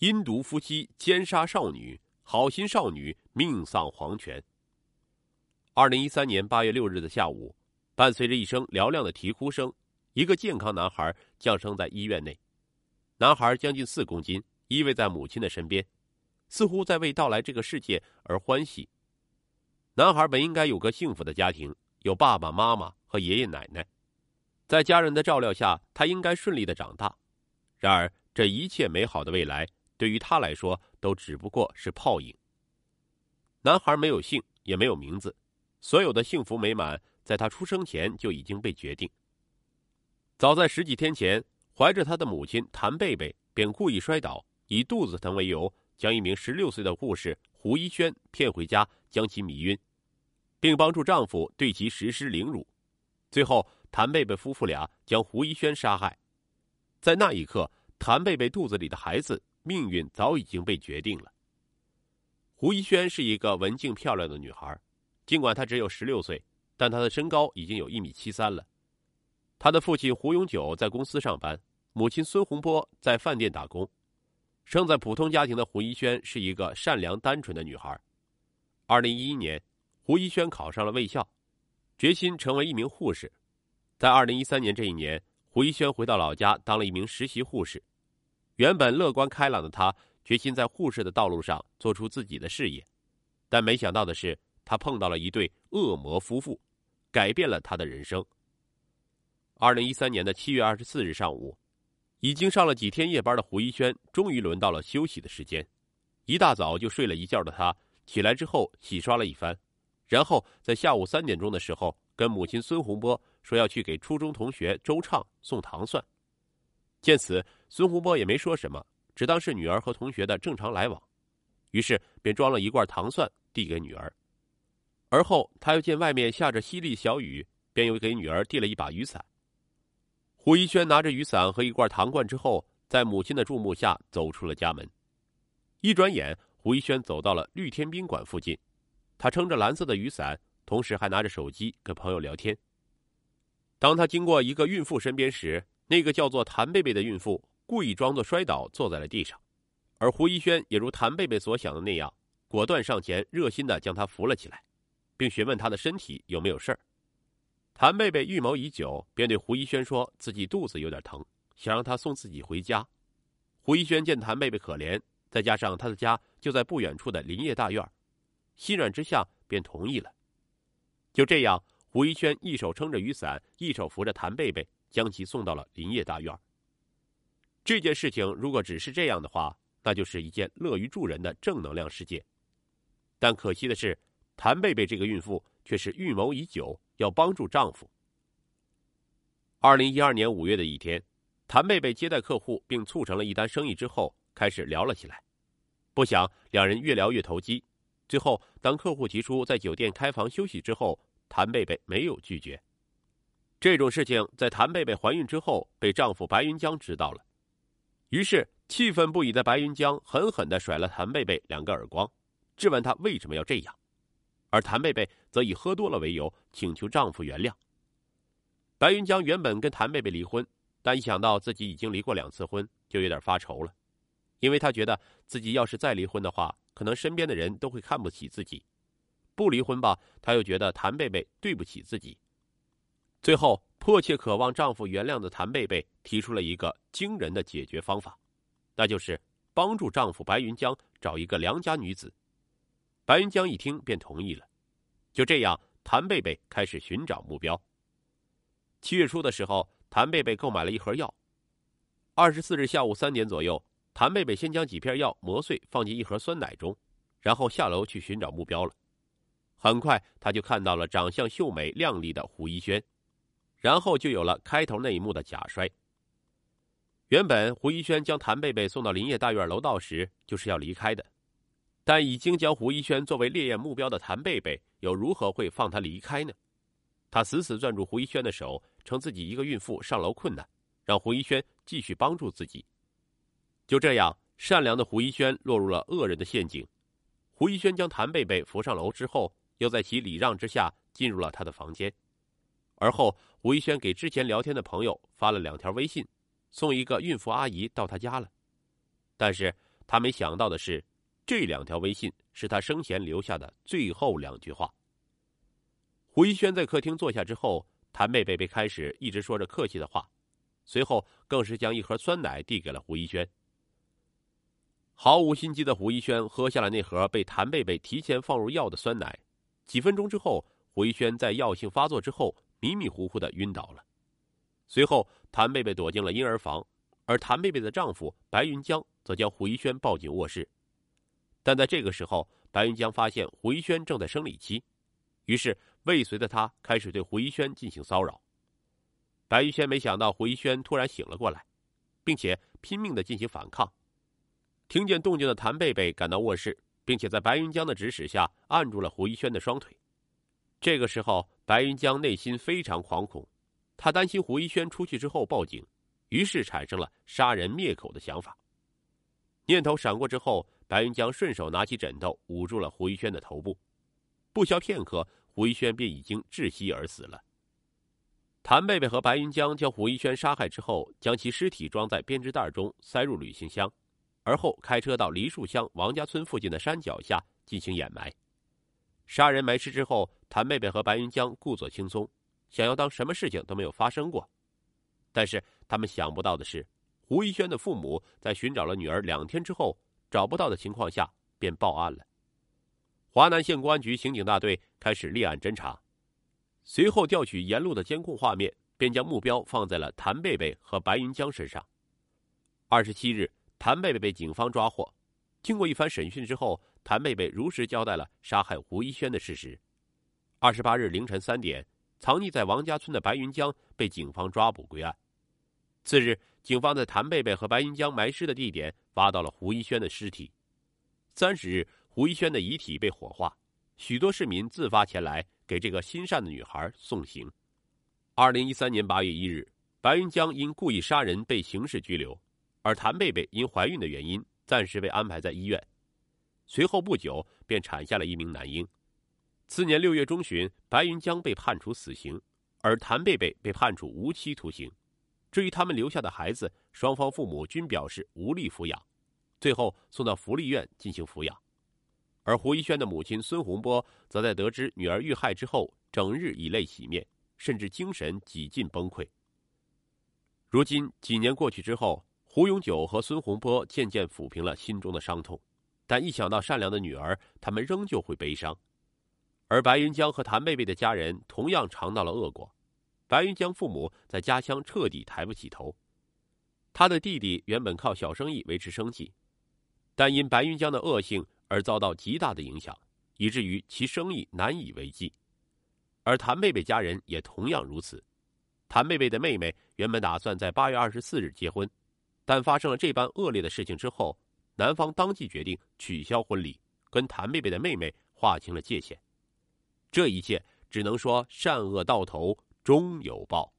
阴毒夫妻奸杀少女，好心少女命丧黄泉。二零一三年八月六日的下午，伴随着一声嘹亮的啼哭声，一个健康男孩降生在医院内。男孩将近四公斤，依偎在母亲的身边，似乎在为到来这个世界而欢喜。男孩本应该有个幸福的家庭，有爸爸妈妈和爷爷奶奶，在家人的照料下，他应该顺利的长大。然而，这一切美好的未来对于他来说都只不过是泡影。男孩没有姓，也没有名字，所有的幸福美满在他出生前就已经被决定。早在十几天前。怀着他的母亲谭贝贝，便故意摔倒，以肚子疼为由，将一名十六岁的护士胡一轩骗回家，将其迷晕，并帮助丈夫对其实施凌辱。最后，谭贝贝夫妇俩将胡一轩杀害。在那一刻，谭贝贝肚子里的孩子命运早已经被决定了。胡一轩是一个文静漂亮的女孩，尽管她只有十六岁，但她的身高已经有一米七三了。她的父亲胡永久在公司上班。母亲孙洪波在饭店打工，生在普通家庭的胡一轩是一个善良单纯的女孩。二零一一年，胡一轩考上了卫校，决心成为一名护士。在二零一三年这一年，胡一轩回到老家当了一名实习护士。原本乐观开朗的他，决心在护士的道路上做出自己的事业，但没想到的是，他碰到了一对恶魔夫妇，改变了他的人生。二零一三年的七月二十四日上午。已经上了几天夜班的胡一轩，终于轮到了休息的时间。一大早就睡了一觉的他，起来之后洗刷了一番，然后在下午三点钟的时候，跟母亲孙洪波说要去给初中同学周畅送糖蒜。见此，孙洪波也没说什么，只当是女儿和同学的正常来往，于是便装了一罐糖蒜递给女儿。而后他又见外面下着淅沥小雨，便又给女儿递了一把雨伞。胡一轩拿着雨伞和一罐糖罐之后，在母亲的注目下走出了家门。一转眼，胡一轩走到了绿天宾馆附近，他撑着蓝色的雨伞，同时还拿着手机跟朋友聊天。当他经过一个孕妇身边时，那个叫做谭贝贝的孕妇故意装作摔倒，坐在了地上，而胡一轩也如谭贝贝所想的那样，果断上前，热心的将她扶了起来，并询问她的身体有没有事儿。谭贝贝预谋已久，便对胡一轩说自己肚子有点疼，想让他送自己回家。胡一轩见谭贝贝可怜，再加上他的家就在不远处的林业大院，心软之下便同意了。就这样，胡一轩一手撑着雨伞，一手扶着谭贝贝，将其送到了林业大院。这件事情如果只是这样的话，那就是一件乐于助人的正能量事件。但可惜的是，谭贝贝这个孕妇却是预谋已久。要帮助丈夫。二零一二年五月的一天，谭贝贝接待客户并促成了一单生意之后，开始聊了起来。不想两人越聊越投机，最后当客户提出在酒店开房休息之后，谭贝贝没有拒绝。这种事情在谭贝贝怀孕之后被丈夫白云江知道了，于是气愤不已的白云江狠狠的甩了谭贝贝两个耳光，质问她为什么要这样。而谭贝贝则以喝多了为由，请求丈夫原谅。白云江原本跟谭贝贝离婚，但一想到自己已经离过两次婚，就有点发愁了，因为他觉得自己要是再离婚的话，可能身边的人都会看不起自己；不离婚吧，他又觉得谭贝贝对不起自己。最后，迫切渴望丈夫原谅的谭贝贝提出了一个惊人的解决方法，那就是帮助丈夫白云江找一个良家女子。白云江一听便同意了，就这样，谭贝贝开始寻找目标。七月初的时候，谭贝贝购买了一盒药。二十四日下午三点左右，谭贝贝先将几片药磨碎，放进一盒酸奶中，然后下楼去寻找目标了。很快，他就看到了长相秀美靓丽的胡一轩，然后就有了开头那一幕的假摔。原本胡一轩将谭贝贝送到林业大院楼道时，就是要离开的。但已经将胡一轩作为猎艳目标的谭贝贝，又如何会放他离开呢？他死死攥住胡一轩的手，称自己一个孕妇上楼困难，让胡一轩继续帮助自己。就这样，善良的胡一轩落入了恶人的陷阱。胡一轩将谭贝贝扶上楼之后，又在其礼让之下进入了他的房间。而后，胡一轩给之前聊天的朋友发了两条微信，送一个孕妇阿姨到他家了。但是。他没想到的是，这两条微信是他生前留下的最后两句话。胡一轩在客厅坐下之后，谭贝贝被开始一直说着客气的话，随后更是将一盒酸奶递给了胡一轩。毫无心机的胡一轩喝下了那盒被谭贝贝提前放入药的酸奶，几分钟之后，胡一轩在药性发作之后迷迷糊糊的晕倒了。随后，谭贝贝躲进了婴儿房，而谭贝贝的丈夫白云江则将胡一轩抱进卧室。但在这个时候，白云江发现胡一轩正在生理期，于是未遂的他开始对胡一轩进行骚扰。白云轩没想到胡一轩突然醒了过来，并且拼命的进行反抗。听见动静的谭贝贝赶到卧室，并且在白云江的指使下按住了胡一轩的双腿。这个时候，白云江内心非常惶恐，他担心胡一轩出去之后报警，于是产生了杀人灭口的想法。念头闪过之后，白云江顺手拿起枕头捂住了胡一轩的头部。不消片刻，胡一轩便已经窒息而死了。谭贝贝和白云江将胡一轩杀害之后，将其尸体装在编织袋中，塞入旅行箱。而后开车到梨树乡王家村附近的山脚下进行掩埋，杀人埋尸之后，谭贝贝和白云江故作轻松，想要当什么事情都没有发生过。但是他们想不到的是，胡一轩的父母在寻找了女儿两天之后找不到的情况下便报案了。华南县公安局刑警大队开始立案侦查，随后调取沿路的监控画面，便将目标放在了谭贝贝和白云江身上。二十七日。谭贝贝被警方抓获，经过一番审讯之后，谭贝贝如实交代了杀害胡一轩的事实。二十八日凌晨三点，藏匿在王家村的白云江被警方抓捕归案。次日，警方在谭贝贝和白云江埋尸的地点挖到了胡一轩的尸体。三十日，胡一轩的遗体被火化，许多市民自发前来给这个心善的女孩送行。二零一三年八月一日，白云江因故意杀人被刑事拘留。而谭贝贝因怀孕的原因，暂时被安排在医院。随后不久，便产下了一名男婴。次年六月中旬，白云江被判处死刑，而谭贝贝被判处无期徒刑。至于他们留下的孩子，双方父母均表示无力抚养，最后送到福利院进行抚养。而胡一轩的母亲孙洪波，则在得知女儿遇害之后，整日以泪洗面，甚至精神几近崩溃。如今几年过去之后。胡永久和孙洪波渐渐抚平了心中的伤痛，但一想到善良的女儿，他们仍旧会悲伤。而白云江和谭贝贝的家人同样尝到了恶果。白云江父母在家乡彻底抬不起头，他的弟弟原本靠小生意维持生计，但因白云江的恶性而遭到极大的影响，以至于其生意难以为继。而谭贝贝家人也同样如此。谭贝贝的妹妹原本打算在八月二十四日结婚。但发生了这般恶劣的事情之后，男方当即决定取消婚礼，跟谭贝贝的妹妹划清了界限。这一切只能说善恶到头终有报。